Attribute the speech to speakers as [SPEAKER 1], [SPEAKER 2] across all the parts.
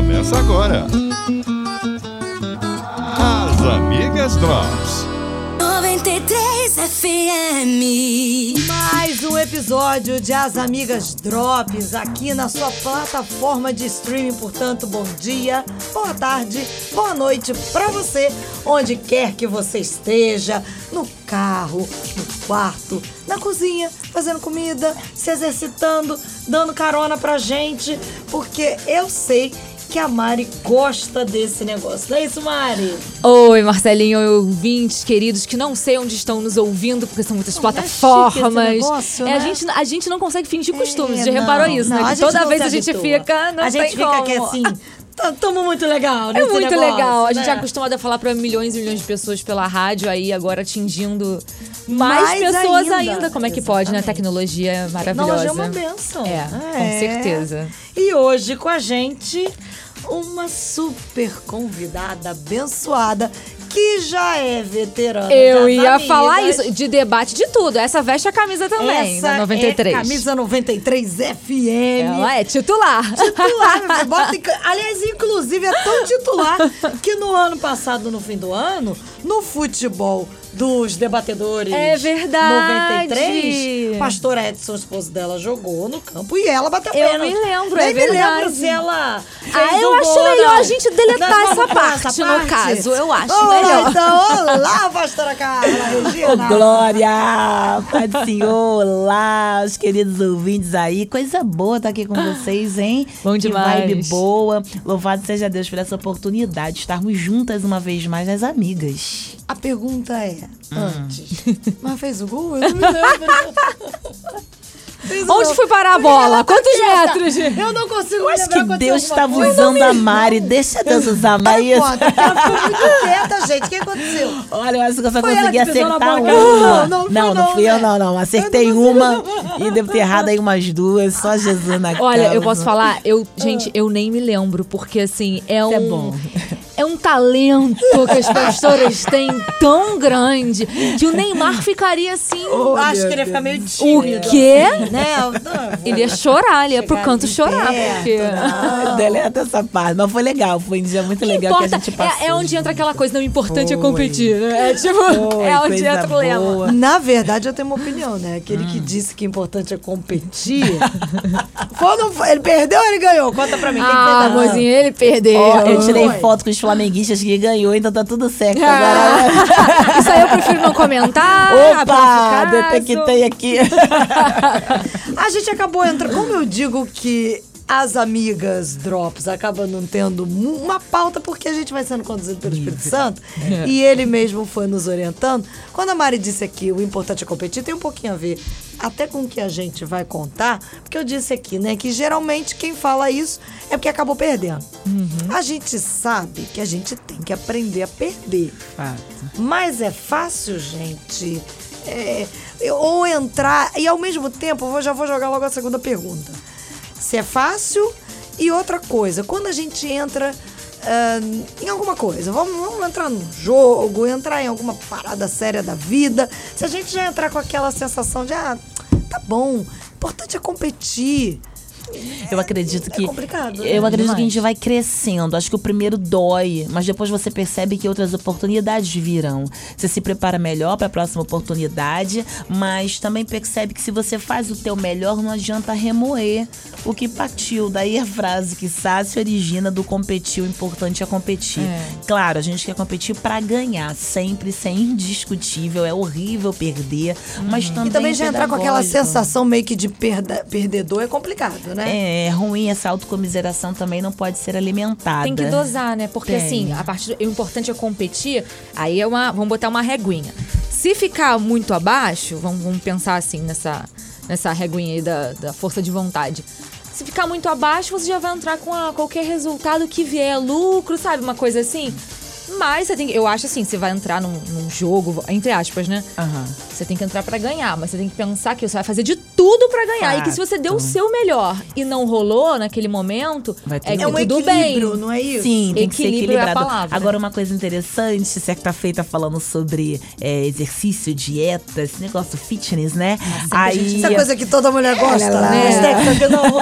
[SPEAKER 1] Começa agora. As Amigas Drops.
[SPEAKER 2] 93 FM.
[SPEAKER 3] Mais um episódio de As Amigas Drops aqui na sua plataforma de streaming. Portanto, bom dia, boa tarde, boa noite pra você, onde quer que você esteja, no carro, no quarto, na cozinha, fazendo comida, se exercitando, dando carona pra gente, porque eu sei que a Mari gosta desse negócio. Não é isso, Mari?
[SPEAKER 4] Oi, Marcelinho, ouvintes queridos que não sei onde estão nos ouvindo, porque são muitas
[SPEAKER 3] Não, é
[SPEAKER 4] plataformas.
[SPEAKER 3] esse negócio,
[SPEAKER 4] É, a,
[SPEAKER 3] né?
[SPEAKER 4] gente, a gente não consegue fingir costumes.
[SPEAKER 3] É,
[SPEAKER 4] Já
[SPEAKER 3] não,
[SPEAKER 4] reparou isso,
[SPEAKER 3] não,
[SPEAKER 4] né?
[SPEAKER 3] a
[SPEAKER 4] Que
[SPEAKER 3] gente
[SPEAKER 4] toda
[SPEAKER 3] não
[SPEAKER 4] vez a gente fica. Não
[SPEAKER 3] a gente fica
[SPEAKER 4] como.
[SPEAKER 3] aqui assim. "Tá- Tamo muito legal
[SPEAKER 4] É
[SPEAKER 3] nesse
[SPEAKER 4] muito
[SPEAKER 3] negócio,
[SPEAKER 4] legal. A gente
[SPEAKER 3] né?
[SPEAKER 4] é acostumado a falar pra milhões e milhões de pessoas pela rádio, aí agora atingindo mais,
[SPEAKER 3] Mais
[SPEAKER 4] pessoas
[SPEAKER 3] ainda.
[SPEAKER 4] ainda. Como é que pode, né? Tecnologia é maravilhosa.
[SPEAKER 3] Technologia é uma benção.
[SPEAKER 4] É, com certeza.
[SPEAKER 3] E hoje com a gente, uma super convidada abençoada que já é veterana.
[SPEAKER 4] Eu ia
[SPEAKER 3] amigas.
[SPEAKER 4] falar isso, de debate de tudo. Essa veste a camisa também,
[SPEAKER 3] Essa
[SPEAKER 4] da 93.
[SPEAKER 3] É camisa 93 FM.
[SPEAKER 4] Ela é titular.
[SPEAKER 3] Titular. Bota em- aliás, inclusive é tão titular que no ano passado, no fim do ano, no futebol dos debatedores
[SPEAKER 4] É verdade.
[SPEAKER 3] 93, pastor Edson, esposo dela, jogou no campo e ela bateu
[SPEAKER 4] Eu
[SPEAKER 3] pênalti.
[SPEAKER 4] me lembro,
[SPEAKER 3] Nem
[SPEAKER 4] é
[SPEAKER 3] me
[SPEAKER 4] verdade.
[SPEAKER 3] lembro se ela fez
[SPEAKER 4] Ah, eu
[SPEAKER 3] o
[SPEAKER 4] acho
[SPEAKER 3] gol,
[SPEAKER 4] melhor
[SPEAKER 3] não.
[SPEAKER 4] a gente deletar
[SPEAKER 3] Nós
[SPEAKER 4] essa
[SPEAKER 3] vamos pular
[SPEAKER 4] parte, no caso, eu acho
[SPEAKER 3] Vamos lá,
[SPEAKER 4] melhor.
[SPEAKER 3] Então, olá, pastora Carla Regina.
[SPEAKER 5] Ô, Glória! Pai do Senhor, olá, os queridos ouvintes aí. Coisa boa estar aqui com vocês, hein?
[SPEAKER 4] Bom
[SPEAKER 5] Que
[SPEAKER 4] demais.
[SPEAKER 5] vibe boa. Louvado seja Deus por essa oportunidade de estarmos juntas uma vez mais as amigas.
[SPEAKER 3] A pergunta é,
[SPEAKER 4] Hum.
[SPEAKER 3] antes, mas fez o gol? Eu não me lembro.
[SPEAKER 4] Onde
[SPEAKER 3] gol.
[SPEAKER 4] foi parar a bola?
[SPEAKER 3] tá
[SPEAKER 4] Quantos metros?
[SPEAKER 3] Eu não consigo
[SPEAKER 5] Eu acho
[SPEAKER 3] lembrar
[SPEAKER 5] que Deus estava
[SPEAKER 3] coisa.
[SPEAKER 5] usando a Mari. Deixa Deus usar a Mari.
[SPEAKER 3] Ela ficou muito quieta, gente. O que aconteceu?
[SPEAKER 5] Olha, eu acho que eu só
[SPEAKER 3] Foi
[SPEAKER 5] consegui acertar uma.
[SPEAKER 3] Não, não fui
[SPEAKER 5] não,
[SPEAKER 3] não,
[SPEAKER 5] fui eu,
[SPEAKER 3] né?
[SPEAKER 5] não, não. Acertei
[SPEAKER 3] Eu não
[SPEAKER 5] uma e devo ter errado aí umas duas. Só Jesus na
[SPEAKER 4] Olha, eu posso falar, eu, gente, eu nem me lembro, porque assim, é um.
[SPEAKER 5] é bom.
[SPEAKER 4] É um talento que as pastoras têm tão grande que o Neymar ficaria assim.
[SPEAKER 3] Eu acho que ele ia ficar meio tímido.
[SPEAKER 4] O quê?
[SPEAKER 3] Né?
[SPEAKER 4] Ele ia chorar, ele ia pro canto chorar.
[SPEAKER 3] perto,
[SPEAKER 4] Porque.
[SPEAKER 5] Deleta essa parte. Mas foi legal. Foi um dia muito
[SPEAKER 4] que
[SPEAKER 5] legal
[SPEAKER 4] importa
[SPEAKER 5] que a gente passou.
[SPEAKER 4] é, é onde entra aquela coisa, não, o importante é
[SPEAKER 5] Foi.
[SPEAKER 4] competir, né? É tipo,
[SPEAKER 5] Foi,
[SPEAKER 4] é onde entra o lema.
[SPEAKER 3] Na verdade, eu tenho uma opinião, né? Aquele
[SPEAKER 5] Hum.
[SPEAKER 3] que disse que o importante é competir. foi não foi? Ele perdeu ou ele ganhou? Conta pra mim.
[SPEAKER 4] Ah,
[SPEAKER 3] fez a-
[SPEAKER 4] mozinho, ele perdeu.
[SPEAKER 5] Ó, eu tirei foto com os flamenguistas que ganhou, então tá tudo certo.
[SPEAKER 4] Ah,
[SPEAKER 5] Agora,
[SPEAKER 4] Isso aí eu prefiro não comentar.
[SPEAKER 5] opa, detectei aqui.
[SPEAKER 3] A gente acabou entrando. Como eu digo que as amigas Drops acabam não tendo uma pauta porque a gente vai sendo conduzido pelo Espírito Santo e ele mesmo foi nos orientando. Quando a Mari disse aqui o importante é competir, tem um pouquinho a ver até com o que a gente vai contar, porque eu disse aqui, né, que geralmente quem fala isso é porque acabou perdendo. A gente sabe que a gente tem que aprender a perder. Mas é fácil, gente. é, ou entrar. E ao mesmo tempo, eu já vou jogar logo a segunda pergunta. Se é fácil. E outra coisa, quando a gente entra ah, em alguma coisa, vamos, vamos entrar num jogo, entrar em alguma parada séria da vida. Se a gente já entrar com aquela sensação de, ah, tá bom, importante é competir.
[SPEAKER 5] Eu acredito
[SPEAKER 3] É
[SPEAKER 5] que.
[SPEAKER 3] complicado, né?
[SPEAKER 5] Eu acredito que a
[SPEAKER 4] Demais.
[SPEAKER 5] gente vai crescendo. Acho que o primeiro dói, mas depois você percebe que outras oportunidades virão. Você se prepara melhor para a próxima oportunidade, mas também percebe que se você faz o teu melhor, não adianta remoer o que partiu. Daí a frase que Sá se origina do competir, o importante é competir. Claro, a gente quer competir para ganhar, sempre, sem indiscutível. É horrível perder, mas também.
[SPEAKER 3] E também já
[SPEAKER 5] é
[SPEAKER 3] entrar com aquela
[SPEAKER 5] pedagógico.
[SPEAKER 3] sensação meio que de perda- perdedor é complicado, né?
[SPEAKER 5] É, é ruim essa autocomiseração também não pode ser alimentada.
[SPEAKER 4] Tem que dosar, né? Porque
[SPEAKER 5] Tem.
[SPEAKER 4] assim, a partir do- o importante é competir, aí é uma. Vamos botar uma reguinha. Se ficar muito abaixo, vamos, vamos pensar assim nessa, nessa reguinha aí da, da força de vontade. Se ficar muito abaixo, você já vai entrar com a- qualquer resultado que vier, lucro, sabe? Uma coisa assim. Mas você tem que, eu acho assim, você vai entrar num, num jogo, entre aspas, né?
[SPEAKER 5] Aham.
[SPEAKER 4] Você tem que entrar pra ganhar, mas você tem que pensar que você vai fazer de tudo pra ganhar. E que se você deu o seu melhor e não rolou naquele momento,
[SPEAKER 5] Vai
[SPEAKER 4] é que
[SPEAKER 3] É um
[SPEAKER 4] tudo bem.
[SPEAKER 3] equilíbrio, não é isso?
[SPEAKER 5] Sim, tem que ser
[SPEAKER 4] Equilíbrio é a
[SPEAKER 5] equilibrado.
[SPEAKER 4] palavra.
[SPEAKER 5] Agora, uma coisa interessante, certa-feita falando sobre é, exercício, dieta, esse negócio fitness, né? Aí,
[SPEAKER 3] Essa coisa que toda mulher gosta, né?
[SPEAKER 5] É.
[SPEAKER 3] Tá de novo.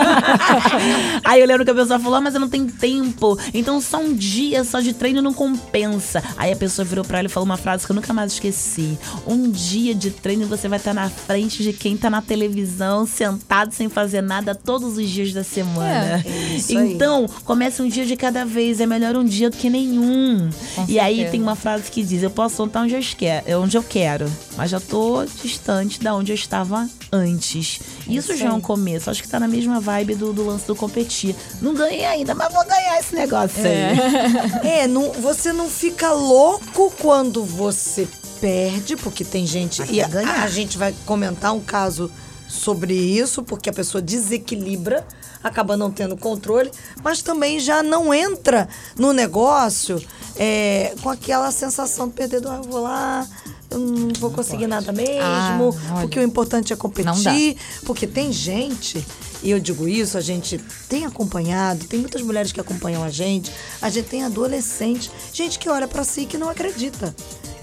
[SPEAKER 5] Aí eu lembro que a pessoa falou, ah, mas eu não tenho tempo. Então só um dia só de treino não compensa. Aí a pessoa virou pra ela e falou uma frase que eu nunca mais esqueci. Um dia de treino você vai estar na frente de quem tá na televisão, sentado sem fazer nada todos os dias da semana.
[SPEAKER 3] É, isso aí.
[SPEAKER 5] então, comece um dia de cada vez. É melhor um dia do que nenhum. e aí
[SPEAKER 4] certeza.
[SPEAKER 5] tem uma frase que diz: Eu posso voltar onde eu, esque- onde eu quero, mas já tô distante da onde eu estava antes. Isso já é um começo. Acho que tá na mesma vibe do, do lance do competir. Não ganhei ainda, mas vou ganhar esse negócio aí.
[SPEAKER 3] É, não, você não fica louco quando você perde, porque tem gente.
[SPEAKER 5] Mas
[SPEAKER 3] E a,
[SPEAKER 5] ganhar.
[SPEAKER 3] a gente vai comentar um caso sobre isso, porque a pessoa desequilibra, acaba não tendo controle, mas também já não entra no negócio é, com aquela sensação de perdedor. Ah, eu vou lá. Eu não vou conseguir nada mesmo,
[SPEAKER 4] Ah,
[SPEAKER 3] porque o importante é competir. Porque tem gente, e eu digo isso, a gente tem acompanhado, tem muitas mulheres que acompanham a gente, a gente tem adolescente, gente que olha pra si e que não acredita.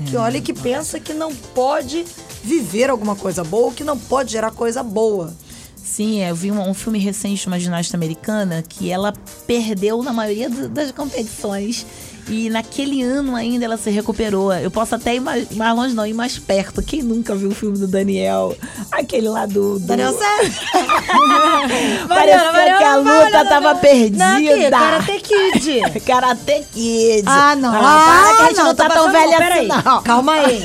[SPEAKER 3] Que olha e que pensa que não pode viver alguma coisa boa, que não pode gerar coisa boa.
[SPEAKER 5] Sim, é, eu vi um, um filme recente de uma ginasta americana que ela perdeu na maioria do- das competições. E naquele ano ainda ela se recuperou. Eu posso até ir mais, mais longe, não, ir mais perto. Quem nunca viu o filme do Daniel? Aquele lá do. do...
[SPEAKER 3] Daniel Sérgio.
[SPEAKER 5] Parecia que a luta tava perdida.
[SPEAKER 3] Não, aqui, Karate Kid.
[SPEAKER 5] Karate Kid.
[SPEAKER 3] Ah, não.
[SPEAKER 5] para que a gente não,
[SPEAKER 3] tô
[SPEAKER 5] tá tão
[SPEAKER 3] passando-
[SPEAKER 5] velha assim, não.
[SPEAKER 3] Calma aí.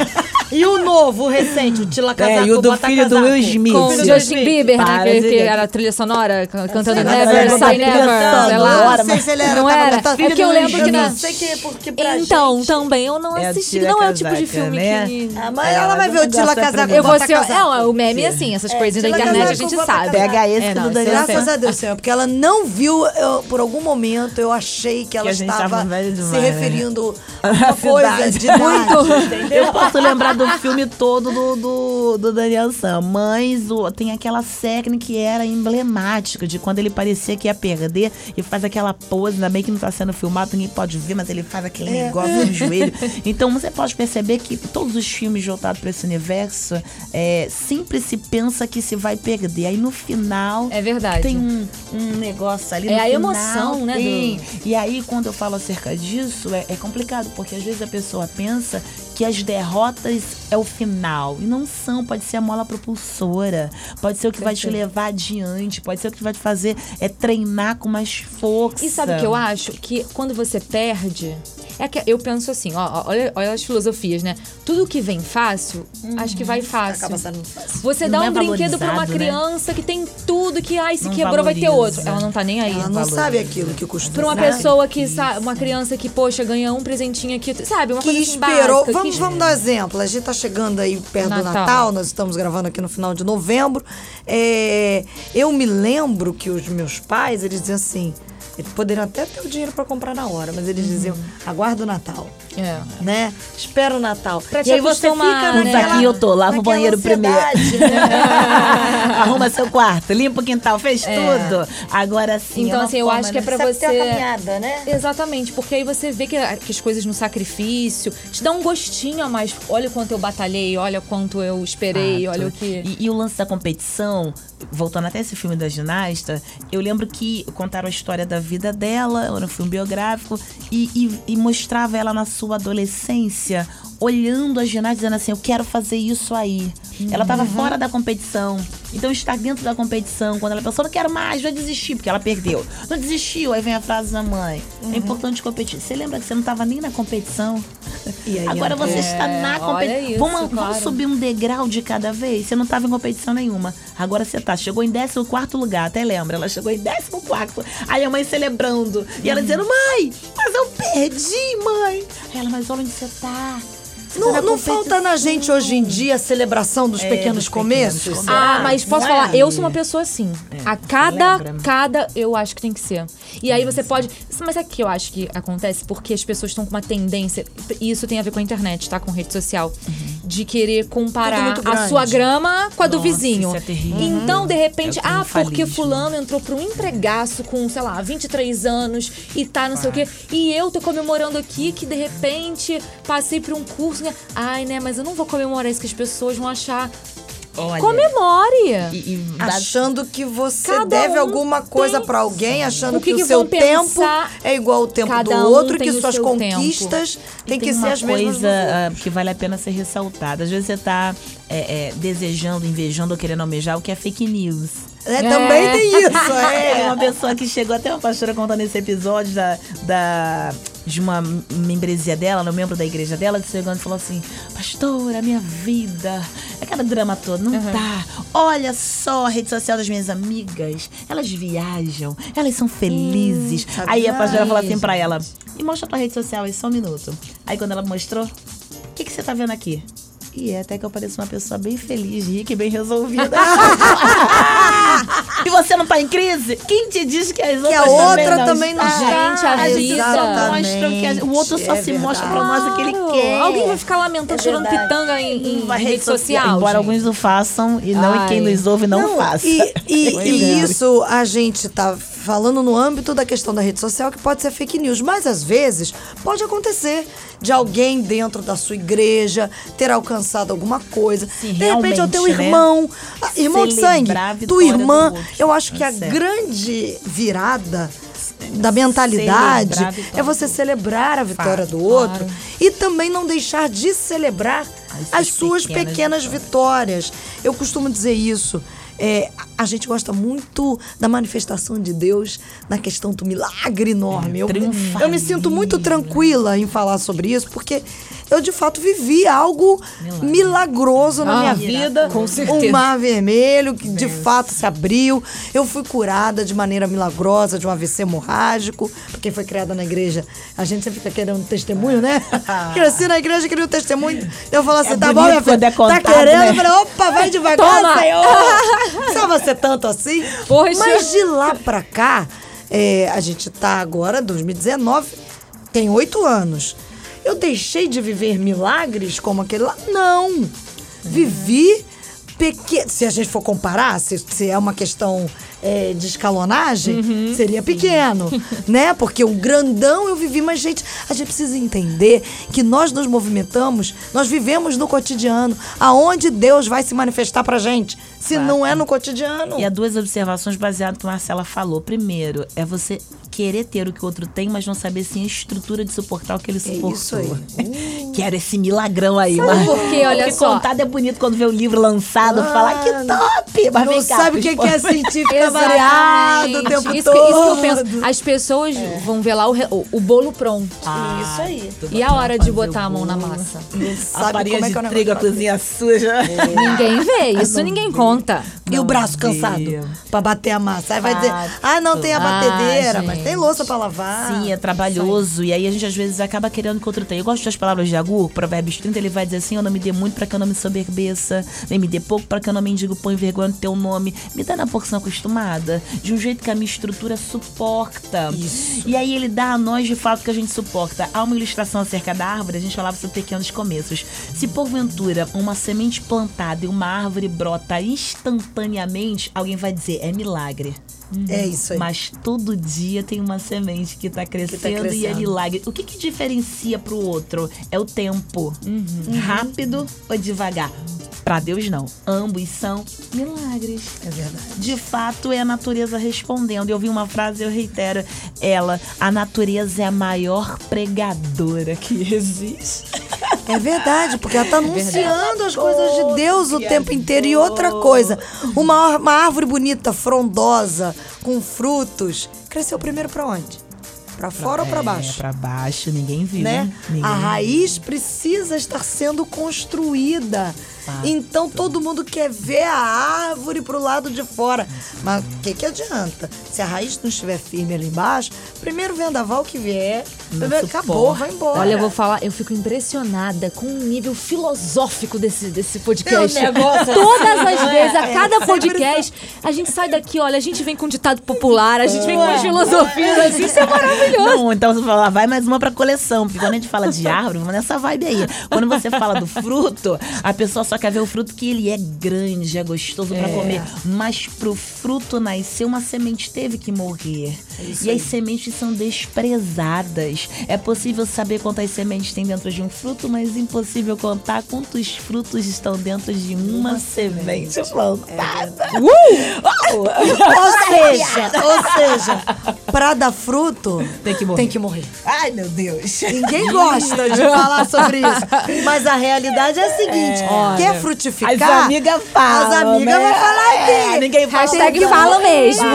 [SPEAKER 3] E o novo, o recente, o Tila Casaco,
[SPEAKER 5] É, e o do filho do. Will Smith.
[SPEAKER 4] Com o
[SPEAKER 5] Filho do
[SPEAKER 4] Justin
[SPEAKER 3] Smith.
[SPEAKER 4] Bieber, né? Que, que era a trilha sonora can- cantando Never, Say Never, sei lá.
[SPEAKER 3] Sonora, Não sei se ele era,
[SPEAKER 4] Não
[SPEAKER 3] tava
[SPEAKER 4] era?
[SPEAKER 3] cantando
[SPEAKER 4] É porque eu
[SPEAKER 3] Filho
[SPEAKER 4] lembro que.
[SPEAKER 3] Não sei que, porque pra
[SPEAKER 4] Então,
[SPEAKER 3] gente-
[SPEAKER 4] também eu não
[SPEAKER 5] É a
[SPEAKER 4] assisti.
[SPEAKER 5] Tira
[SPEAKER 4] Não é o tipo de filme
[SPEAKER 5] né?
[SPEAKER 4] que...
[SPEAKER 3] Ah, mas ela vai ver o Tila
[SPEAKER 5] é
[SPEAKER 3] Casaco,
[SPEAKER 5] pra
[SPEAKER 4] Eu vou ser.
[SPEAKER 3] Casaco.
[SPEAKER 4] É, o meme, assim, essas coisas da internet a gente sabe.
[SPEAKER 5] Pega esse
[SPEAKER 4] É,
[SPEAKER 5] que
[SPEAKER 4] não,
[SPEAKER 5] do Daniel
[SPEAKER 4] eu.
[SPEAKER 3] Graças a Deus, Senhor, porque ela não viu, eu, por algum momento eu achei que ela estava se
[SPEAKER 5] né?
[SPEAKER 3] referindo a uma coisa de entendeu?
[SPEAKER 5] Eu posso lembrar do filme todo do, do, do Daniel Sam, mas o, tem aquela cena que era emblemática de quando ele parecia que ia perder e faz aquela pose, ainda bem que não tá sendo filmado, ninguém pode ver, mas ele faz aquele negócio no joelho. Então você pode perceber que todos os filmes voltados para esse universo é, sempre se pensa que se vai perder. Aí no final
[SPEAKER 4] É verdade.
[SPEAKER 5] tem um, um negócio ali
[SPEAKER 4] É a
[SPEAKER 5] final,
[SPEAKER 4] emoção, né,
[SPEAKER 5] tem. E aí, quando eu falo acerca disso, é, é complicado, porque às vezes a pessoa pensa que as derrotas é o final. E não são, pode ser a mola propulsora. Pode ser o que vai te levar adiante, pode ser o que vai te fazer é treinar com mais força.
[SPEAKER 4] E sabe o que eu acho? Que quando você perde. É que eu penso assim, ó, olha, olha as filosofias, né? Tudo que vem fácil, acho que vai fácil.
[SPEAKER 3] Acaba sendo fácil.
[SPEAKER 4] Você
[SPEAKER 5] Não
[SPEAKER 4] dá
[SPEAKER 5] é
[SPEAKER 4] um brinquedo pra uma
[SPEAKER 5] né?
[SPEAKER 4] criança que tem tudo, que ai, se
[SPEAKER 5] Não
[SPEAKER 4] quebrou vai ter
[SPEAKER 5] valoriza.
[SPEAKER 4] outro. Ela não tá nem aí.
[SPEAKER 3] Ela não
[SPEAKER 5] valoriza.
[SPEAKER 3] sabe aquilo que custou.
[SPEAKER 4] Pra uma pessoa que, sabe, uma criança que, poxa, ganha um presentinho aqui, sabe? Uma
[SPEAKER 3] que
[SPEAKER 4] coisa assim
[SPEAKER 3] esperou.
[SPEAKER 4] básica,
[SPEAKER 3] vamos,
[SPEAKER 4] que-
[SPEAKER 3] vamos dar um exemplo. A gente tá chegando aí perto do
[SPEAKER 4] Natal.
[SPEAKER 3] Natal, nós estamos gravando aqui no final de novembro. É, eu me lembro que os meus pais, eles diziam assim. Eles poderiam até ter o dinheiro para comprar na hora, mas eles diziam: aguarda o Natal.
[SPEAKER 4] É.
[SPEAKER 3] Né? Espera o Natal.
[SPEAKER 4] Pra
[SPEAKER 3] e aí você fica
[SPEAKER 4] né?
[SPEAKER 3] naquela,
[SPEAKER 5] Aqui eu tô, lava o banheiro primeiro.
[SPEAKER 3] né?
[SPEAKER 5] Arruma seu quarto, limpa o quintal, fez tudo. Agora sim.
[SPEAKER 4] Então,
[SPEAKER 5] é uma
[SPEAKER 4] assim, eu acho que é
[SPEAKER 5] né?
[SPEAKER 4] pra você.
[SPEAKER 3] ter a caminhada, né?
[SPEAKER 4] Exatamente, porque aí você vê que, que as coisas no sacrifício te dá um gostinho a mais. Olha o quanto eu batalhei, olha o quanto eu esperei,
[SPEAKER 5] Fato.
[SPEAKER 4] olha o que.
[SPEAKER 5] E, e o lance da competição, voltando até esse filme da ginasta, eu lembro que contaram a história da vida dela, era um filme biográfico, e, e- e mostrava ela na sua adolescência, olhando a ginasta, dizendo assim: Eu quero fazer isso aí. Ela estava fora da competição. Então, estar dentro da competição, quando ela pensou, não quero mais, vai desistir, porque ela perdeu. Não desistiu, aí vem a frase da mãe: É importante competir. Você lembra que você não estava nem na competição?
[SPEAKER 3] E aí,
[SPEAKER 5] Agora você
[SPEAKER 4] É,
[SPEAKER 5] está na
[SPEAKER 4] olha
[SPEAKER 5] competição. Vamos, vamos
[SPEAKER 4] claro.
[SPEAKER 5] subir um degrau de cada vez? Você não estava em competição nenhuma. Agora você tá. Chegou em 14 lugar, até lembra. Ela chegou em 14. Aí a mãe celebrando. E ela dizendo: Mãe, mas eu perdi, mãe. Aí ela, mas olha onde você tá.
[SPEAKER 3] Não, não falta na gente hoje em dia a celebração dos
[SPEAKER 5] É,
[SPEAKER 3] pequenos
[SPEAKER 5] dos
[SPEAKER 3] começos?
[SPEAKER 5] pequenos?
[SPEAKER 4] Ah, mas posso
[SPEAKER 5] Não é,
[SPEAKER 4] falar, eu sou uma pessoa assim. a cada, cada, eu acho que tem que ser. E aí você pode. Mas é que eu acho que acontece porque as pessoas estão com uma tendência. E isso tem a ver com a internet, tá? Com rede social. De querer comparar a sua grama com a do
[SPEAKER 5] Nossa,
[SPEAKER 4] vizinho.
[SPEAKER 5] isso é terrível.
[SPEAKER 4] Então, de repente,
[SPEAKER 5] É
[SPEAKER 4] ah, porque fulano entrou pra um empregaço com, sei lá, 23 anos e tá não sei o quê. E eu tô comemorando aqui que de repente passei por um curso. Né? Ai, né? Mas eu não vou comemorar isso que as pessoas vão achar.
[SPEAKER 5] Olha,
[SPEAKER 4] Comemore!
[SPEAKER 5] e, e
[SPEAKER 3] Achando que você
[SPEAKER 4] Cada
[SPEAKER 3] deve
[SPEAKER 4] um
[SPEAKER 3] alguma coisa
[SPEAKER 4] tem-
[SPEAKER 3] pra alguém, achando
[SPEAKER 4] O que
[SPEAKER 3] que,
[SPEAKER 4] que
[SPEAKER 3] o seu tempo
[SPEAKER 4] pensar?
[SPEAKER 3] é igual ao tempo
[SPEAKER 4] Cada
[SPEAKER 3] do
[SPEAKER 4] um
[SPEAKER 3] outro,
[SPEAKER 4] tem
[SPEAKER 3] que suas conquistas têm que ser
[SPEAKER 5] uma
[SPEAKER 3] as mesmas.
[SPEAKER 5] coisa
[SPEAKER 3] dos outros.
[SPEAKER 5] ah, que vale a pena ser ressaltada. Às vezes você tá é, é, desejando, invejando ou querendo almejar o que é fake news.
[SPEAKER 3] É, também tem isso,
[SPEAKER 5] É
[SPEAKER 3] é.
[SPEAKER 5] uma pessoa que chegou até uma pastora contando esse episódio da, da, de uma membresia dela, no membro da igreja dela, chegando e falou assim: Pastora, minha vida. Aquela drama toda, não tá. Olha só a rede social das minhas amigas. Elas viajam, elas são felizes.
[SPEAKER 3] Hum,
[SPEAKER 5] Aí a pastora falou assim pra ela: E mostra a tua rede social aí, só um minuto. Aí quando ela mostrou, o que, que você tá vendo aqui? E é até que eu pareço uma pessoa bem feliz, rica e bem resolvida. e você não tá em crise? Quem te diz que as outras
[SPEAKER 3] a outra
[SPEAKER 5] não
[SPEAKER 3] também não
[SPEAKER 5] estão?
[SPEAKER 3] está.
[SPEAKER 4] Gente, a
[SPEAKER 5] As
[SPEAKER 4] vida-
[SPEAKER 5] mostram que a- o outro só
[SPEAKER 3] É
[SPEAKER 5] se mostra
[SPEAKER 3] verdade.
[SPEAKER 5] pra nós o que ele quer.
[SPEAKER 4] Alguém vai ficar lamentando,
[SPEAKER 3] É
[SPEAKER 4] chorando
[SPEAKER 3] verdade.
[SPEAKER 4] pitanga em, em
[SPEAKER 5] Uma
[SPEAKER 4] rede social.
[SPEAKER 5] Embora
[SPEAKER 4] gente.
[SPEAKER 5] alguns o façam e não, e quem
[SPEAKER 4] Ai.
[SPEAKER 5] nos ouve não, faça.
[SPEAKER 3] E, e- e
[SPEAKER 5] é.
[SPEAKER 3] isso a gente tá falando no âmbito da questão da rede social, que pode ser fake news, mas às vezes pode acontecer de alguém dentro da sua igreja ter alcançado alguma coisa.
[SPEAKER 5] Sim,
[SPEAKER 3] de repente é o teu
[SPEAKER 5] realmente, né?
[SPEAKER 3] irmão, ah, irmão de sangue, tua irmã. Eu acho que a
[SPEAKER 5] Certo.
[SPEAKER 3] grande virada da mentalidade é você celebrar a vitória
[SPEAKER 5] Fato,
[SPEAKER 3] do outro e também não deixar de celebrar
[SPEAKER 5] As
[SPEAKER 3] as suas
[SPEAKER 5] pequenas
[SPEAKER 3] pequenas vitórias. Eu costumo dizer isso. É, a gente gosta muito da manifestação de Deus na questão do milagre enorme. eu, eu me sinto muito tranquila em falar sobre isso, porque eu de fato vivi algo milagroso na
[SPEAKER 4] Ah,
[SPEAKER 3] minha vida.
[SPEAKER 4] com certeza.
[SPEAKER 3] Um mar vermelho que de fato se abriu. Eu fui curada de maneira milagrosa de um AVC hemorrágico, porque foi criada na igreja. A gente sempre fica querendo testemunho, né? Cresci na igreja, queria um testemunho. Eu falo assim,
[SPEAKER 5] É
[SPEAKER 3] tá bom, minha filha,
[SPEAKER 5] é
[SPEAKER 3] tá
[SPEAKER 5] contado,
[SPEAKER 3] querendo?
[SPEAKER 5] né?
[SPEAKER 3] Eu falei, opa, vai devagar,
[SPEAKER 4] Toma.
[SPEAKER 3] Senhor. Precisava ser tanto assim.
[SPEAKER 4] Poxa.
[SPEAKER 3] Mas de lá pra cá, é, a gente tá agora, 2019, tem oito anos. Eu deixei de viver milagres como aquele lá? Não. Vivi pequeno. Se a gente for comparar, se, se é uma questão é, de escalonagem, seria pequeno, né? Porque o grandão eu vivi, mas, gente, a gente precisa entender que nós nos movimentamos, nós vivemos no cotidiano, aonde Deus vai se manifestar pra gente, se não é no cotidiano.
[SPEAKER 5] E há duas observações baseadas no que a Marcela falou. Primeiro, é você querer ter o que o outro tem, mas não saber se tem estrutura de suportar o que ele suportou.
[SPEAKER 3] isso aí.
[SPEAKER 5] Quero esse milagrão aí.
[SPEAKER 4] Sabe
[SPEAKER 5] mas-
[SPEAKER 4] por quê? Olha
[SPEAKER 5] Porque
[SPEAKER 4] só.
[SPEAKER 5] contado é bonito quando vê o livro lançado, fala que top! Mas
[SPEAKER 3] não sabe o que, que é sentir ficar variado o tempo
[SPEAKER 4] isso
[SPEAKER 3] todo.
[SPEAKER 4] Que, isso que eu penso. As pessoas vão ver lá o, o, o bolo pronto.
[SPEAKER 3] Isso aí.
[SPEAKER 4] E a hora de botar a mão na massa?
[SPEAKER 3] Não
[SPEAKER 5] A
[SPEAKER 3] sabe
[SPEAKER 5] farinha
[SPEAKER 3] como é
[SPEAKER 5] de
[SPEAKER 3] que é o
[SPEAKER 5] trigo, a cozinha suja.
[SPEAKER 4] Ninguém vê, isso ninguém conta.
[SPEAKER 3] E o braço
[SPEAKER 5] Não
[SPEAKER 3] cansado pra bater a massa. Aí vai dizer,
[SPEAKER 5] Fato.
[SPEAKER 3] ah, não tem a
[SPEAKER 4] Ah,
[SPEAKER 3] batedeira, mas tem louça pra lavar.
[SPEAKER 5] Sim, é trabalhoso. E aí a gente às vezes acaba querendo que o outro tenha. Eu gosto das palavras de Agur, Provérbios 30, ele vai dizer assim: Eu não me dê muito pra que eu não me soberbeça, nem me dê pouco pra que eu não mendigo põe vergonha no teu nome. Me dá na porção acostumada, de um jeito que a minha estrutura suporta.
[SPEAKER 3] Isso.
[SPEAKER 5] E aí ele dá a nós de fato que a gente suporta. Há uma ilustração acerca da árvore, a gente falava sobre pequenos começos. Se porventura uma semente plantada e uma árvore brota instantaneamente, alguém vai dizer: É milagre.
[SPEAKER 3] É isso aí.
[SPEAKER 5] Mas todo dia tem uma semente que tá crescendo, e é
[SPEAKER 3] crescendo.
[SPEAKER 5] milagre. O que que diferencia pro outro? É o tempo.
[SPEAKER 3] Uhum.
[SPEAKER 5] Rápido ou devagar? Pra Deus não. Ambos são milagres.
[SPEAKER 3] É verdade.
[SPEAKER 5] De fato, é a natureza respondendo. Eu vi uma frase, eu reitero ela. A natureza é a maior pregadora que existe.
[SPEAKER 3] É verdade, porque ela tá anunciando as coisas de Deus o
[SPEAKER 5] que
[SPEAKER 3] tempo inteiro. E outra coisa, uma, uma árvore bonita, frondosa, com frutos, cresceu primeiro pra onde? Pra fora ou pra
[SPEAKER 5] É,
[SPEAKER 3] baixo?
[SPEAKER 5] pra baixo, ninguém viu.
[SPEAKER 3] Né?
[SPEAKER 5] Ninguém
[SPEAKER 3] A
[SPEAKER 5] viu.
[SPEAKER 3] raiz precisa estar sendo construída. Então todo mundo quer ver a árvore pro lado de fora. Mas o que, que adianta? Se a raiz não estiver firme ali embaixo, primeiro vendaval que vier, primeiro, acabou, vai embora.
[SPEAKER 4] Olha, eu vou falar, eu fico impressionada com o nível filosófico desse, desse podcast.
[SPEAKER 3] É um negócio
[SPEAKER 4] Todas as
[SPEAKER 3] assim,
[SPEAKER 4] vezes, a
[SPEAKER 3] é,
[SPEAKER 4] cada podcast, a gente sai daqui, olha, a gente vem com ditado popular, a gente vem com umas filosofias assim, isso é maravilhoso.
[SPEAKER 5] Não, então você fala, vai mais uma pra coleção. Porque quando a gente fala de árvore, vamos nessa vibe aí. Quando você fala do fruto, a pessoa só quer ver o fruto que ele é grande, é gostoso pra comer. Mas pro fruto nascer, uma semente teve que morrer. e as sementes são desprezadas. É possível saber quantas sementes tem dentro de um fruto, mas impossível contar quantos frutos estão dentro de uma, semente plantada.
[SPEAKER 3] Ou seja, ou seja, pra dar fruto,
[SPEAKER 5] Tem que morrer.
[SPEAKER 3] Tem que morrer.
[SPEAKER 5] Ai, meu Deus.
[SPEAKER 3] Ninguém gosta de falar sobre isso. Mas a realidade é a seguinte: quer frutificar?
[SPEAKER 5] As amigas falam,
[SPEAKER 3] As amigas
[SPEAKER 5] né?
[SPEAKER 3] vão falar aqui.
[SPEAKER 5] É, ninguém fala
[SPEAKER 4] Hashtag fala mesmo.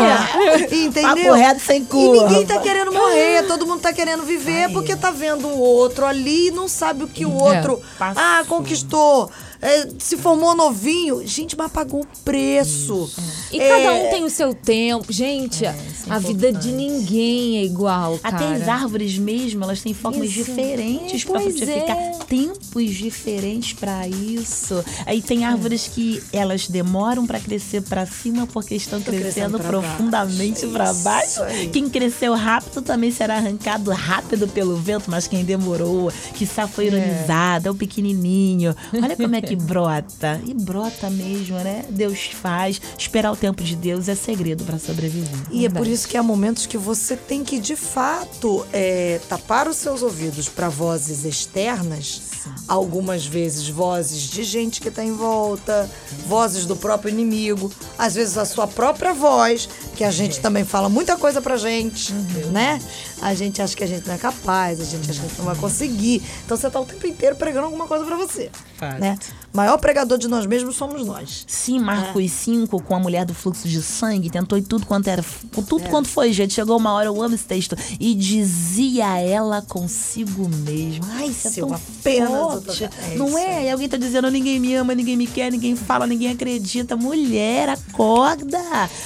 [SPEAKER 3] Entendeu?
[SPEAKER 5] Papo reto sem
[SPEAKER 3] E
[SPEAKER 5] curva.
[SPEAKER 3] ninguém tá querendo morrer, todo mundo tá querendo viver porque tá vendo o outro ali e não sabe o que o outro
[SPEAKER 5] Passou.
[SPEAKER 3] ah, conquistou. é, se formou novinho. Gente, mas pagou o preço.
[SPEAKER 4] E
[SPEAKER 3] É,
[SPEAKER 4] cada um tem o seu tempo. Gente,
[SPEAKER 5] é
[SPEAKER 4] a vida
[SPEAKER 5] importante.
[SPEAKER 4] de ninguém é igual, cara.
[SPEAKER 5] Até as árvores mesmo, elas têm formas
[SPEAKER 4] Isso.
[SPEAKER 5] diferentes
[SPEAKER 4] É,
[SPEAKER 5] para frutificar,
[SPEAKER 4] é.
[SPEAKER 5] tempos diferentes para isso. Aí tem árvores que elas demoram para crescer para cima porque estão
[SPEAKER 3] crescendo
[SPEAKER 5] profundamente para baixo. Quem cresceu rápido também será arrancado rápido pelo vento, mas quem demorou, que só
[SPEAKER 3] É.
[SPEAKER 5] foi ironizado, é o pequenininho. Olha como é que brota. E brota mesmo, né? Deus faz. Esperar o tempo de Deus é segredo para sobreviver.
[SPEAKER 3] E é por isso que há momentos que você tem que, de fato, é, tapar os seus ouvidos para vozes externas. Algumas vezes vozes de gente que está em volta, vozes do próprio inimigo, às vezes a sua própria voz, que a gente também fala muita coisa pra gente, né? A gente acha que a gente não é capaz, a gente acha que a gente não vai conseguir. Então você tá o tempo inteiro pregando alguma coisa pra você,
[SPEAKER 5] Fato.
[SPEAKER 3] né? Maior pregador de nós mesmos somos nós.
[SPEAKER 5] Sim, Marcos 5, com a mulher do fluxo de sangue, tentou em tudo quanto era, com tudo quanto foi, gente. Chegou uma hora, eu amo esse texto. E dizia ela consigo mesma. Ai, isso é
[SPEAKER 3] Se eu
[SPEAKER 5] tão
[SPEAKER 3] apenas
[SPEAKER 5] forte.
[SPEAKER 3] é
[SPEAKER 5] Não é? E alguém tá dizendo, ninguém me ama, ninguém me quer, ninguém fala, ninguém acredita. Mulher, acorda.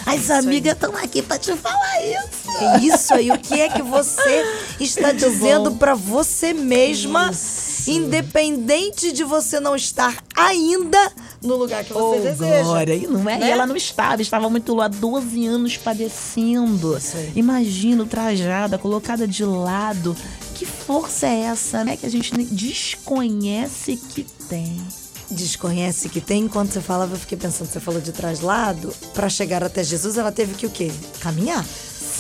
[SPEAKER 5] As amigas estão aqui pra te falar isso.
[SPEAKER 3] É isso aí. O que é que você está dizendo pra você mesma, independente de você não estar ainda no lugar que você
[SPEAKER 5] Oh,
[SPEAKER 3] deseja?
[SPEAKER 5] glória. E não é?
[SPEAKER 3] Né?
[SPEAKER 5] E ela não estava, estava muito há 12 anos padecendo.
[SPEAKER 3] aí.
[SPEAKER 5] Imagina, trajada, colocada de lado. Que força é essa, né? Que a gente desconhece que tem.
[SPEAKER 3] Desconhece que tem. Enquanto você falava, eu fiquei pensando, você falou de traslado. Pra chegar até Jesus, ela teve que o quê? Caminhar.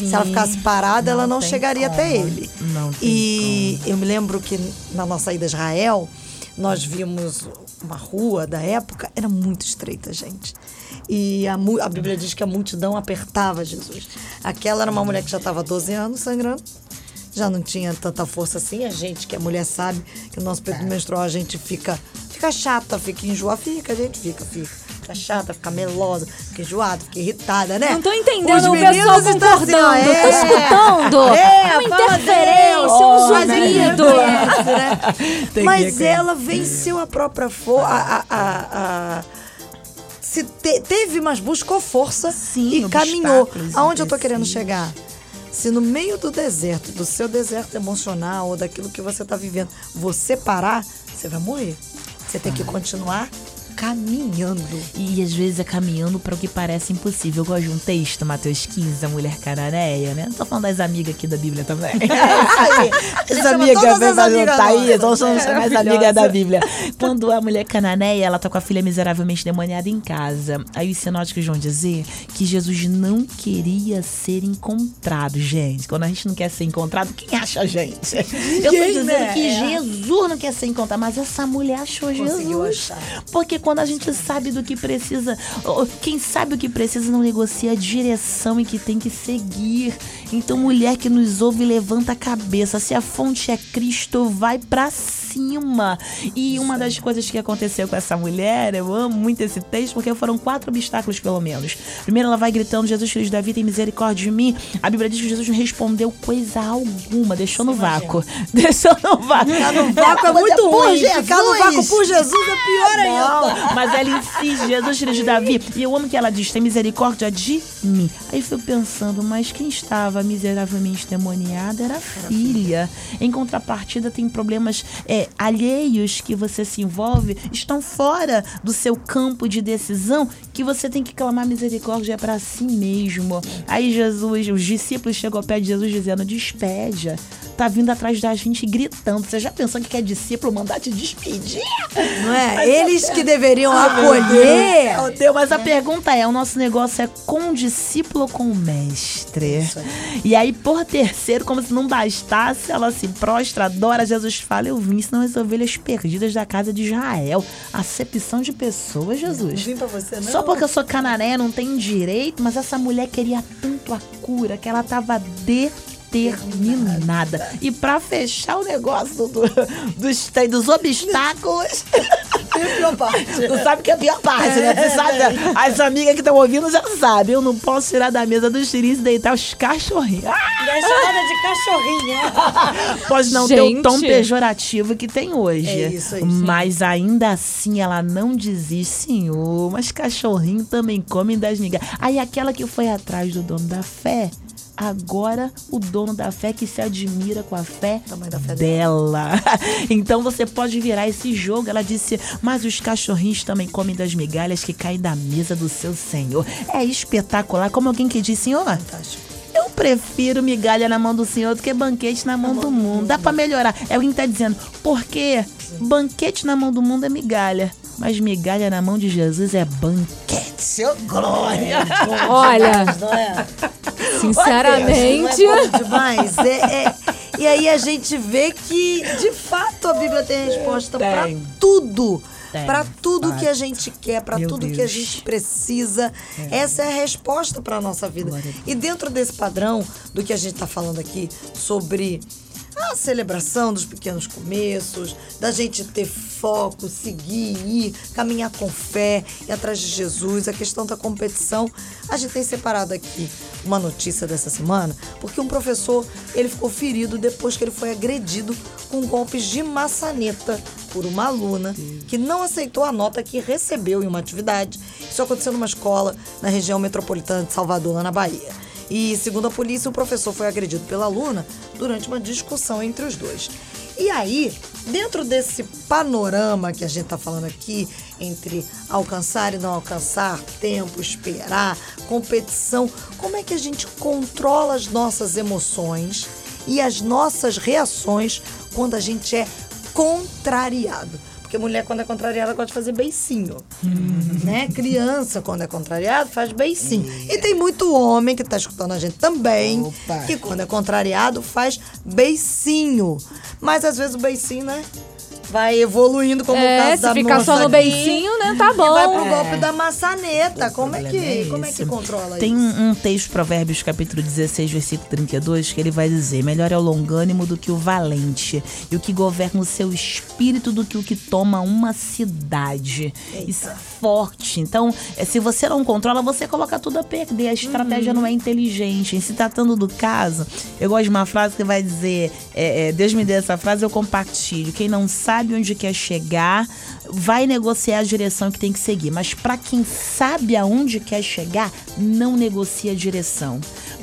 [SPEAKER 3] Se ela ficasse parada, ela
[SPEAKER 5] Não
[SPEAKER 3] não
[SPEAKER 5] tem
[SPEAKER 3] chegaria até
[SPEAKER 5] como.
[SPEAKER 3] ele.
[SPEAKER 5] Não
[SPEAKER 3] E eu me lembro que na nossa ida a Israel, nós vimos uma rua da época, era muito estreita, gente. E a, a Bíblia diz que a multidão apertava Jesus. Aquela era uma mulher que já estava 12 anos sangrando. Já não tinha tanta força assim. A gente, que é mulher, sabe que o nosso período menstrual a gente fica, fica chata, fica enjoada. Fica, a gente fica, fica. Fica chata, fica melosa, fica enjoada, fica irritada, né?
[SPEAKER 4] Não tô entendendo
[SPEAKER 3] Os
[SPEAKER 4] o pessoal
[SPEAKER 3] estão
[SPEAKER 4] concordando.
[SPEAKER 3] assim, ó,
[SPEAKER 4] Tô
[SPEAKER 3] é.
[SPEAKER 4] escutando.
[SPEAKER 3] É,
[SPEAKER 4] uma
[SPEAKER 3] fala
[SPEAKER 4] interferência, um zumbido.
[SPEAKER 3] né? Mas ela venceu a própria força. A, a, a- se te- teve, mas buscou força
[SPEAKER 5] Sim,
[SPEAKER 3] e caminhou. Aonde eu tô querendo chegar? Se no meio do deserto, do seu deserto emocional ou daquilo que você tá vivendo, você parar, você vai morrer. Você tem que continuar caminhando.
[SPEAKER 5] E às vezes é caminhando para o que parece impossível. Eu gosto de um texto, Mateus 15, a mulher cananeia, né? Não tô falando das amigas aqui da Bíblia também. As
[SPEAKER 3] chama
[SPEAKER 5] amigas vem
[SPEAKER 3] as
[SPEAKER 5] pra juntar aí, nós somos
[SPEAKER 3] É,
[SPEAKER 5] mais amigas da Bíblia. Quando a mulher cananeia, ela tá com a filha miseravelmente demoniada em casa. Aí os sinóticos vão dizer que Jesus não queria ser encontrado, gente. Quando a gente não quer ser encontrado, quem acha a gente? Eu tô dizendo
[SPEAKER 3] né?
[SPEAKER 5] que
[SPEAKER 3] É.
[SPEAKER 5] Jesus não quer ser encontrado, mas essa mulher achou Jesus. Porque quando a gente sabe do que precisa, quem sabe o que precisa não negocia a direção em que tem que seguir. Então, mulher que nos ouve, levanta a cabeça. Se a fonte é Cristo, vai pra cima. Cima. E uma das coisas que aconteceu com essa mulher, eu amo muito esse texto, porque foram quatro obstáculos, pelo menos. Primeiro, ela vai gritando: Jesus, filho de Davi, tem misericórdia de mim. A Bíblia diz que Jesus não respondeu coisa alguma, deixou no vácuo. Deixou no vácuo.
[SPEAKER 3] Ficar no vácuo é muito
[SPEAKER 5] Por
[SPEAKER 3] ruim.
[SPEAKER 5] Jesus.
[SPEAKER 3] Ficar no vácuo por Jesus é pior ainda.
[SPEAKER 5] Não, mas ela insiste, Jesus, filho de Davi. E eu amo que ela diz: tem misericórdia de mim. Aí fico pensando, mas quem estava miseravelmente demoniada era a filha. Em contrapartida, tem problemas é, alheios que você se envolve, estão fora do seu campo de decisão, que você tem que clamar misericórdia para si mesmo. Aí Jesus, os discípulos chegam ao pé de Jesus dizendo: despeja. Tá vindo atrás da gente gritando. Você já pensou que é discípulo mandar te despedir?
[SPEAKER 3] Não é?
[SPEAKER 5] Mas
[SPEAKER 3] Eles
[SPEAKER 5] a-
[SPEAKER 3] que deveriam
[SPEAKER 5] Ah,
[SPEAKER 3] acolher.
[SPEAKER 5] Meu Deus, mas a pergunta é: o nosso negócio é com o discípulo ou com o mestre? E aí, por terceiro, como se não bastasse, ela se prostra, adora. Jesus fala: Eu vim, senão as ovelhas perdidas da casa de Israel. Acepção de pessoas, Jesus.
[SPEAKER 3] Vim pra você, não.
[SPEAKER 5] Só porque eu sou canané, não tem direito, mas essa mulher queria tanto a cura que ela tava determinada. E pra fechar o negócio do- dos, dos obstáculos.
[SPEAKER 3] A pior parte.
[SPEAKER 5] Tu sabe que é a pior parte, né? Tu sabe, as amigas que estão ouvindo já sabem. Eu não posso tirar da mesa dos tirinhos e deitar os cachorrinhos. Ah,
[SPEAKER 3] É chamada de cachorrinha.
[SPEAKER 5] pode não ter o tom pejorativo que tem hoje.
[SPEAKER 3] É isso aí,
[SPEAKER 5] Mas ainda assim ela não desiste, senhor. Mas cachorrinho também comem das migalhas. Aí aquela que foi atrás do dono da fé. Agora o dono da fé que se admira com a fé
[SPEAKER 3] fé
[SPEAKER 5] dela. Então você pode virar esse jogo. Ela disse: Mas os cachorrinhos também comem das migalhas que caem da mesa do seu senhor. É espetacular. Como alguém que diz, senhor.
[SPEAKER 3] Fantástico.
[SPEAKER 5] Eu prefiro migalha na mão do senhor do que banquete na mão do mundo. Dá pra melhorar. É o que tá dizendo. Porque banquete na mão do mundo é migalha. Mas migalha na mão de Jesus é banquete. Seu glória!
[SPEAKER 4] Olha,
[SPEAKER 3] Não é?
[SPEAKER 4] sinceramente.
[SPEAKER 3] Não é bom demais. É, é- E aí a gente vê que, de fato, a Bíblia tem resposta pra
[SPEAKER 5] Tem.
[SPEAKER 3] tudo. Pra tudo
[SPEAKER 5] fato.
[SPEAKER 3] que a gente quer, pra
[SPEAKER 5] Meu
[SPEAKER 3] tudo que a
[SPEAKER 5] Deus.
[SPEAKER 3] gente precisa. Essa é a resposta pra nossa vida.
[SPEAKER 5] Deus.
[SPEAKER 3] E dentro desse padrão do que a gente tá falando aqui sobre a celebração dos pequenos começos, da gente ter foco, seguir, ir, caminhar com fé, ir atrás de Jesus, a questão da competição. A gente tem separado aqui uma notícia dessa semana, porque um professor, ele ficou ferido depois que ele foi agredido com golpes de maçaneta por uma aluna que não aceitou a nota que recebeu em uma atividade. Isso aconteceu numa escola na região metropolitana de Salvador, lá na Bahia. E, segundo a polícia, o professor foi agredido pela aluna durante uma discussão entre os dois. E aí, dentro desse panorama que a gente está falando aqui, entre alcançar e não alcançar, tempo, esperar, competição, como é que a gente controla as nossas emoções e as nossas reações quando a gente é contrariado? Porque mulher, quando é contrariada, gosta de fazer beicinho. Né? Criança, quando é contrariado, faz beicinho. E tem muito homem que tá escutando a gente também,
[SPEAKER 5] Opa.
[SPEAKER 3] que quando é contrariado, faz beicinho. Mas às vezes o beicinho, né? Vai evoluindo, como o
[SPEAKER 4] É,
[SPEAKER 3] caso
[SPEAKER 4] se
[SPEAKER 3] da
[SPEAKER 4] ficar
[SPEAKER 3] moça
[SPEAKER 4] só no beicinho, né? Tá
[SPEAKER 3] E vai pro
[SPEAKER 4] bom.
[SPEAKER 3] golpe da maçaneta. Como é, que,
[SPEAKER 5] é
[SPEAKER 3] como é que controla
[SPEAKER 5] Tem
[SPEAKER 3] isso?
[SPEAKER 5] um, um texto, Provérbios, capítulo 16, versículo 32, que ele vai dizer: Melhor é o longânimo do que o valente, e o que governa o seu espírito do que o que toma uma cidade. Isso é forte. Então, é, se você não controla, você coloca tudo a perder. A estratégia não é inteligente. Em se tratando do caso, eu gosto de uma frase que vai dizer: é, é, Deus me deu essa frase, eu compartilho. Quem não sabe onde quer chegar, vai negociar a direção que tem que seguir. Mas para quem sabe aonde quer chegar, não negocia a direção.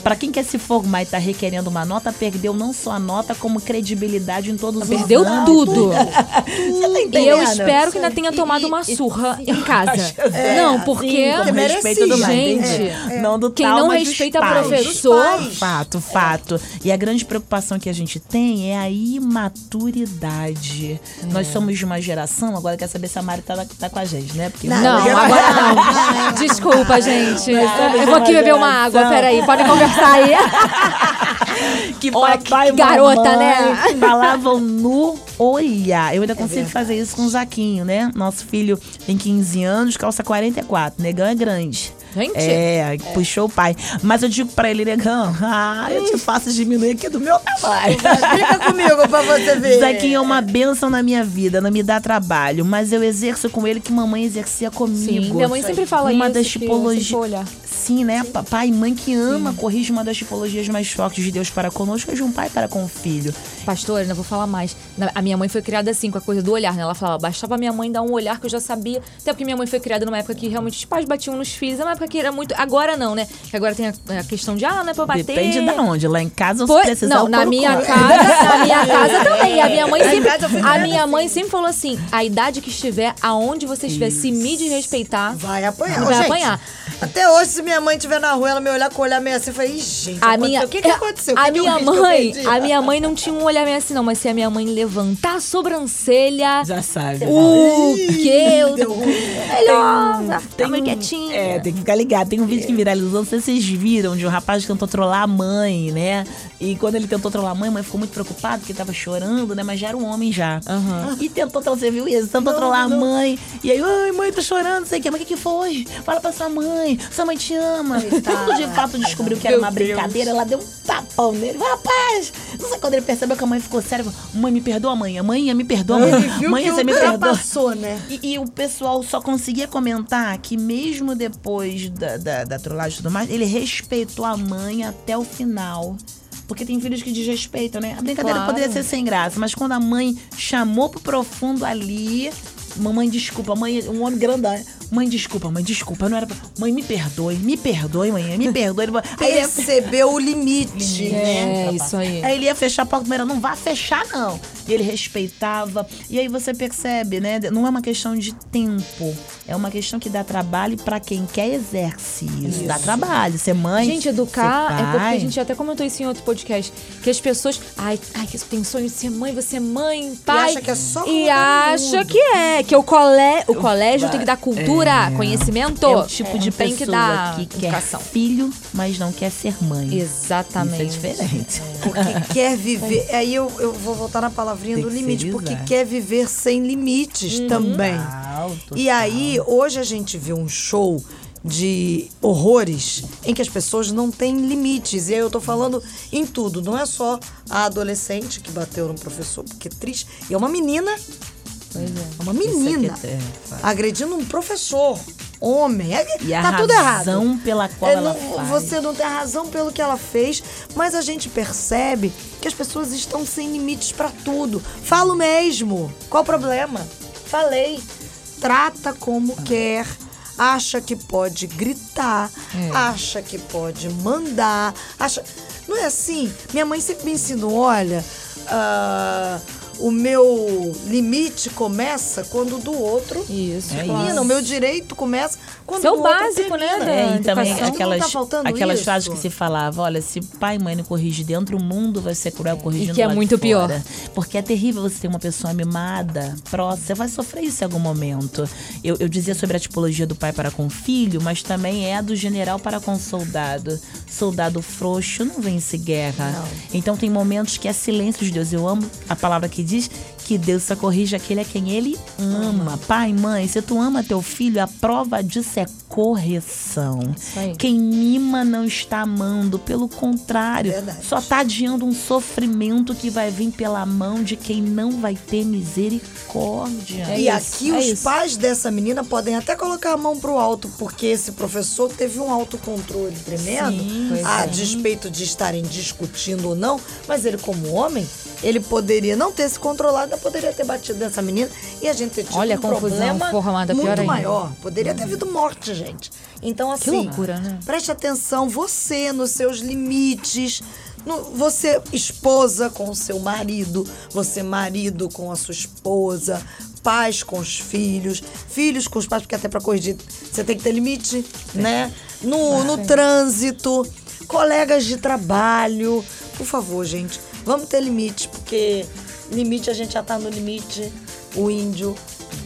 [SPEAKER 5] Para quem quer se formar e tá requerendo uma nota, perdeu não só a nota, como credibilidade em todos os
[SPEAKER 4] Perdeu tudo.
[SPEAKER 5] Você tá
[SPEAKER 4] E eu espero que ainda tenha tomado uma surra em casa. Não, porque.
[SPEAKER 5] Sim, respeito do
[SPEAKER 4] Gente,
[SPEAKER 5] é, não do
[SPEAKER 4] quem
[SPEAKER 5] tal,
[SPEAKER 4] não respeita
[SPEAKER 5] pais.
[SPEAKER 4] professor-.
[SPEAKER 5] Fato, fato. E a grande preocupação que a gente tem é a imaturidade. Nós somos de uma geração, agora quer saber se a Mari tá, tá com a gente, né? Porque
[SPEAKER 3] Não,
[SPEAKER 4] Não, agora não. Desculpa, gente. Eu vou aqui beber uma água, peraí. Podem conversar aí.
[SPEAKER 5] que
[SPEAKER 4] Olha,
[SPEAKER 5] papai
[SPEAKER 4] que garota,
[SPEAKER 5] mamãe
[SPEAKER 4] né?
[SPEAKER 5] Falavam no olhar. Eu ainda consigo fazer isso com o Zaquinho, né? Nosso filho tem 15 anos, calça 44. Negão é grande.
[SPEAKER 4] Gente.
[SPEAKER 5] É, puxou o pai. Mas eu digo pra ele, negão, ah, eu te faço diminuir aqui do meu tamanho.
[SPEAKER 3] Explica comigo pra você ver.
[SPEAKER 5] Zequinha é uma benção na minha vida, não me dá trabalho, mas eu exerço com ele que mamãe exercia comigo.
[SPEAKER 4] Sim, minha mãe sempre fala
[SPEAKER 5] uma
[SPEAKER 4] isso.
[SPEAKER 5] das
[SPEAKER 4] que eu
[SPEAKER 5] tipologias.
[SPEAKER 4] Sempre vou olhar.
[SPEAKER 5] Sim, né? Pa- Pai e mãe que ama, corrige uma das tipologias mais fortes de Deus para conosco, é de um pai para com o filho.
[SPEAKER 4] Pastor, ainda vou falar mais. A minha mãe foi criada assim, com a coisa do olhar, né? Ela falava, bastava minha mãe dar um olhar que eu já sabia. Até porque minha mãe foi criada numa época que realmente os pais batiam nos filhos. É uma época que era muito. Agora não, né? Que agora tem a, questão de, ah, não é pra bater.
[SPEAKER 5] Depende de onde. Lá em casa, se
[SPEAKER 4] Foi-
[SPEAKER 5] precisar,
[SPEAKER 4] não, na minha casa, na minha casa também. A minha mãe sempre, a minha
[SPEAKER 3] assim.
[SPEAKER 4] mãe sempre falou assim: a idade que estiver, aonde você estiver, se me desrespeitar,
[SPEAKER 3] Vai apanhar.
[SPEAKER 4] Vai
[SPEAKER 3] Ô, gente,
[SPEAKER 4] apanhar.
[SPEAKER 3] Até hoje, se minha mãe estiver na rua, ela me olhar com o olhar meio assim, eu falei, Ih, gente,
[SPEAKER 4] A
[SPEAKER 3] aconteceu.
[SPEAKER 4] minha,
[SPEAKER 3] o que, que aconteceu? O
[SPEAKER 4] A
[SPEAKER 3] que
[SPEAKER 4] minha
[SPEAKER 3] que
[SPEAKER 4] mãe, a minha mãe não tinha um olhar meio assim, não, mas se a minha mãe levantar a sobrancelha,
[SPEAKER 5] Já sabe.
[SPEAKER 4] o que eu. Melhor,
[SPEAKER 5] Tem
[SPEAKER 4] fica
[SPEAKER 5] um-
[SPEAKER 4] quietinha.
[SPEAKER 5] É, tem que ficar ligado. Tem um vídeo que viralizou, não sei se vocês viram, de um rapaz que tentou trollar a mãe, né? E quando ele tentou trollar a mãe, a mãe ficou muito preocupada porque tava chorando, né? Mas já era um homem já.
[SPEAKER 4] Aham.
[SPEAKER 5] E tentou trollar, você viu isso? Tentou trollar a mãe. E aí, ai, mãe, tô chorando, não sei o que. Mas o que, que foi? Fala pra sua mãe, sua mãe te ama. Quando de fato descobriu que era uma brincadeira, ela deu um tapão nele. Rapaz, não sei quando ele percebeu que a mãe ficou séria. Mãe, me perdoa, mãe. Mãe, me perdoa, mãe.
[SPEAKER 3] Ele viu
[SPEAKER 5] Mãe,
[SPEAKER 3] que
[SPEAKER 5] você me perdoa.
[SPEAKER 3] passou, né?
[SPEAKER 5] E, e o pessoal só conseguia comentar que mesmo depois da, da, da trollagem e tudo mais, ele respeitou a mãe até o final. Porque tem filhos que desrespeitam, né? A brincadeira
[SPEAKER 4] Claro.
[SPEAKER 5] poderia ser sem graça, mas quando a mãe chamou pro profundo ali, mamãe, desculpa, mãe, um homem grandão. Né? Mãe, desculpa, mãe, desculpa, não era pra... Mãe, me perdoe, me perdoe, mãe, me perdoe. Ele... Aí ele-
[SPEAKER 3] Percebeu o limite, né?
[SPEAKER 4] É, isso aí.
[SPEAKER 5] Aí ele ia fechar a porta, mas não vai fechar, não. E ele respeitava. E aí você percebe, né? Não é uma questão de tempo. É uma questão que dá trabalho pra quem quer exerce isso. Dá trabalho. Ser mãe.
[SPEAKER 4] Gente, educar
[SPEAKER 5] ser
[SPEAKER 4] é porque a gente até comentou isso em outro podcast. Que as pessoas. Ai, ai que tem sonho de ser mãe, você é mãe, pai.
[SPEAKER 3] acha que é só
[SPEAKER 4] E acha que é. Que o, colé, o colégio tem que dar cultura, conhecimento.
[SPEAKER 5] É o tipo de
[SPEAKER 4] tem
[SPEAKER 5] pessoa
[SPEAKER 4] que dar
[SPEAKER 5] que quer
[SPEAKER 4] educação.
[SPEAKER 5] filho, mas não quer ser mãe.
[SPEAKER 4] Exatamente.
[SPEAKER 5] Isso é diferente.
[SPEAKER 3] Porque quer viver. Aí eu, eu vou voltar na palavrinha do limite, porque quer viver sem limites também.
[SPEAKER 5] Alto,
[SPEAKER 3] E aí, hoje a gente viu um show de horrores em que as pessoas não têm limites. E aí eu tô falando em tudo, não é só a adolescente que bateu no professor, porque é triste. E é uma menina,
[SPEAKER 4] Pois é.
[SPEAKER 3] é uma menina,
[SPEAKER 5] é- é-
[SPEAKER 3] agredindo um professor, homem. É-
[SPEAKER 5] E a
[SPEAKER 3] tá tudo errado.
[SPEAKER 5] razão pela qual
[SPEAKER 3] É, não-. Você não tem razão pelo que ela fez, mas a gente percebe que as pessoas estão sem limites pra tudo. Falo mesmo. Qual o problema? Falei. Trata como quer. Acha que pode gritar, acha que pode mandar, acha. Não é assim? Minha mãe sempre me ensinou: olha, ah, o meu limite começa quando o do outro
[SPEAKER 4] Isso.
[SPEAKER 5] É
[SPEAKER 3] termina.
[SPEAKER 5] isso.
[SPEAKER 3] O meu direito começa quando
[SPEAKER 4] Isso é
[SPEAKER 3] o
[SPEAKER 4] o
[SPEAKER 3] outro
[SPEAKER 4] básico, né,
[SPEAKER 3] termina.
[SPEAKER 4] da
[SPEAKER 5] É, e também
[SPEAKER 4] educação.
[SPEAKER 5] aquelas,
[SPEAKER 3] Não tá
[SPEAKER 5] aquelas
[SPEAKER 3] isso?
[SPEAKER 5] frases que se falava, olha, se pai e mãe não corrigem dentro, o mundo vai ser cruel corrigindo
[SPEAKER 4] que é muito pior.
[SPEAKER 5] Porque é terrível você ter uma pessoa mimada, próxima, você vai sofrer isso em algum momento. Eu, eu dizia sobre a tipologia do pai para com o filho, mas também é a do general para com o soldado. Soldado frouxo não vence guerra. Então tem momentos que é silêncio de Deus. Eu amo a palavra que diz que Deus só corrige aquele a quem ele ama. Pai, mãe, se tu ama teu filho, a prova disso é correção. Quem mima não está amando, pelo contrário,
[SPEAKER 3] Verdade.
[SPEAKER 5] só está adiando um sofrimento que vai vir pela mão de quem não vai ter misericórdia.
[SPEAKER 4] É
[SPEAKER 3] e
[SPEAKER 4] isso,
[SPEAKER 3] aqui
[SPEAKER 4] é
[SPEAKER 3] os
[SPEAKER 4] isso.
[SPEAKER 3] pais dessa menina podem até colocar a mão pro alto, porque esse professor teve um autocontrole tremendo,
[SPEAKER 5] Sim,
[SPEAKER 3] a
[SPEAKER 4] é.
[SPEAKER 3] despeito de estarem discutindo ou não, mas ele como homem, ele poderia não ter se controlado, poderia ter batido nessa menina e a gente ter tido
[SPEAKER 4] Olha
[SPEAKER 3] um
[SPEAKER 4] confusão formada,
[SPEAKER 3] muito
[SPEAKER 4] pior ainda.
[SPEAKER 3] maior. Poderia ter havido morte, gente. Então assim,
[SPEAKER 4] loucura, né?
[SPEAKER 3] preste atenção, você nos seus limites, no- você esposa com o seu marido, você marido com a sua esposa, pais com os filhos, filhos com os pais, porque até pra corrigir você tem que ter limite, né? No, no trânsito, colegas de trabalho. Por favor, gente, vamos ter limite, porque limite a gente já tá no limite. O índio,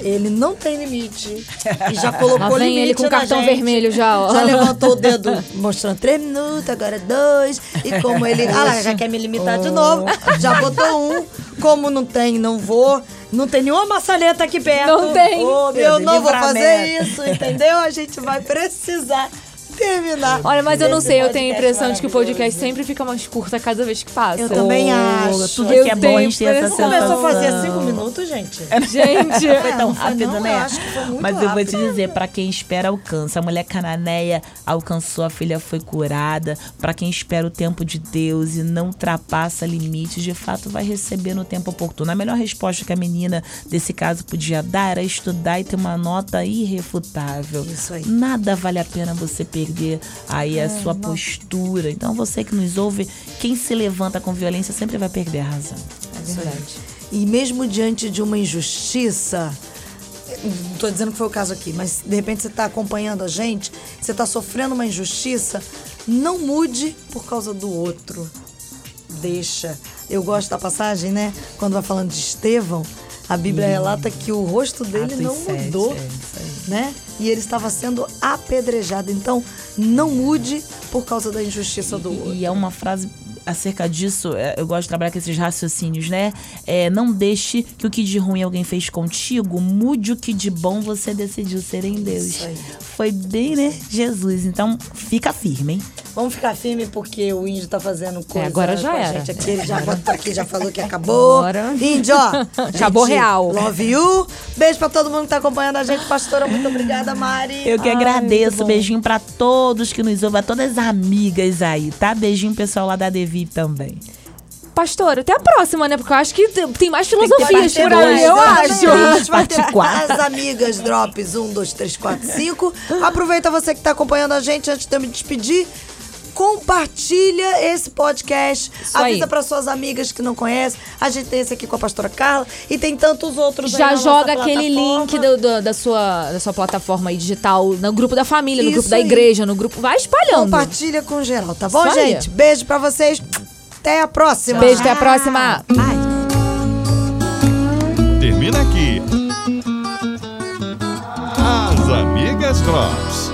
[SPEAKER 3] ele não tem limite. E já colocou
[SPEAKER 4] vem
[SPEAKER 3] limite
[SPEAKER 4] ele com
[SPEAKER 3] na
[SPEAKER 4] cartão
[SPEAKER 3] gente.
[SPEAKER 4] vermelho já, ó.
[SPEAKER 3] Já levantou o dedo mostrando três minutos, agora dois. E como ele. Ah lá, já quer me limitar de novo. Já botou um. Como não tem, não vou. Não tem nenhuma maçaneta aqui perto.
[SPEAKER 4] Não tem.
[SPEAKER 3] Oh,
[SPEAKER 5] Meu
[SPEAKER 3] eu
[SPEAKER 5] Deus,
[SPEAKER 3] não vou fazer isso, entendeu? A gente vai precisar terminar.
[SPEAKER 4] Olha, mas eu não sei, eu tenho a impressão de que o podcast sempre fica mais curto a cada vez que passa.
[SPEAKER 3] Eu também acho.
[SPEAKER 5] Tudo
[SPEAKER 4] Eu
[SPEAKER 5] que é bom
[SPEAKER 4] tenho
[SPEAKER 5] a gente tem essa
[SPEAKER 4] impressão.
[SPEAKER 3] Começou a
[SPEAKER 5] sensação.
[SPEAKER 3] fazer cinco minutos, gente.
[SPEAKER 4] Gente,
[SPEAKER 5] Foi tão rápido,
[SPEAKER 3] não, eu
[SPEAKER 5] né?
[SPEAKER 3] acho que foi muito
[SPEAKER 5] Mas eu vou te dizer, pra quem espera, alcança. A mulher cananeia alcançou, a filha foi curada. Pra quem espera o tempo de Deus e não ultrapassa limites, de fato vai receber no tempo oportuno. A melhor resposta que a menina desse caso podia dar era estudar e ter uma nota irrefutável.
[SPEAKER 3] Isso aí.
[SPEAKER 5] Nada vale a pena você perder aí a sua postura. Então você que nos ouve, quem se levanta com violência sempre vai perder a razão.
[SPEAKER 4] é verdade.
[SPEAKER 3] E mesmo diante de uma injustiça, não tô dizendo que foi o caso aqui, mas de repente você está acompanhando a gente, você está sofrendo uma injustiça, não mude por causa do outro. Deixa. Eu gosto da passagem, né? Quando vai falando de Estevão, a Bíblia relata que o rosto dele
[SPEAKER 5] Atos
[SPEAKER 3] não mudou,
[SPEAKER 5] é
[SPEAKER 3] né? E ele estava sendo apedrejado. Então, não mude por causa da injustiça do outro.
[SPEAKER 5] E é uma frase acerca disso, é, eu gosto de trabalhar com esses raciocínios, né? É, não deixe que o que de ruim alguém fez contigo mude o que de bom você decidiu ser em Deus. Foi bem, né? Jesus. Então, fica firme, hein?
[SPEAKER 3] Vamos ficar firme porque o índio tá fazendo coisa
[SPEAKER 4] agora já era.
[SPEAKER 3] gente aqui. Ele já botou aqui, já falou que acabou.
[SPEAKER 4] Agora.
[SPEAKER 3] Índio, ó.
[SPEAKER 4] Acabou real.
[SPEAKER 3] Love you. Beijo pra todo mundo que tá acompanhando a gente. Pastora, muito obrigada, Mari.
[SPEAKER 5] Eu que
[SPEAKER 4] Ai,
[SPEAKER 5] agradeço. Beijinho pra todos que nos ouvem, a todas as amigas aí, tá? Beijinho pessoal lá da Devi também.
[SPEAKER 4] Pastor, até a próxima, né? Porque eu acho que tem mais filosofias por aí, eu
[SPEAKER 3] dois,
[SPEAKER 4] acho.
[SPEAKER 3] A gente vai ter as amigas Drops 1, 2, 3, 4, 5. Aproveita você que tá acompanhando a gente antes de eu me despedir. Compartilha esse podcast.
[SPEAKER 4] Isso
[SPEAKER 3] Avisa
[SPEAKER 4] aí.
[SPEAKER 3] para suas amigas que não conhecem. A gente tem esse aqui com a pastora Carla e tem tantos outros aí
[SPEAKER 4] Já joga aquele link do- do- da, sua, da sua plataforma aí digital no grupo da família, no
[SPEAKER 3] Isso
[SPEAKER 4] grupo da
[SPEAKER 3] aí.
[SPEAKER 4] igreja, no grupo. Vai espalhando.
[SPEAKER 3] Compartilha com geral, tá bom,
[SPEAKER 4] Isso aí.
[SPEAKER 3] gente? Beijo pra vocês. Até a próxima.
[SPEAKER 4] Beijo, até a próxima.
[SPEAKER 1] Termina aqui. As Amigas Drops.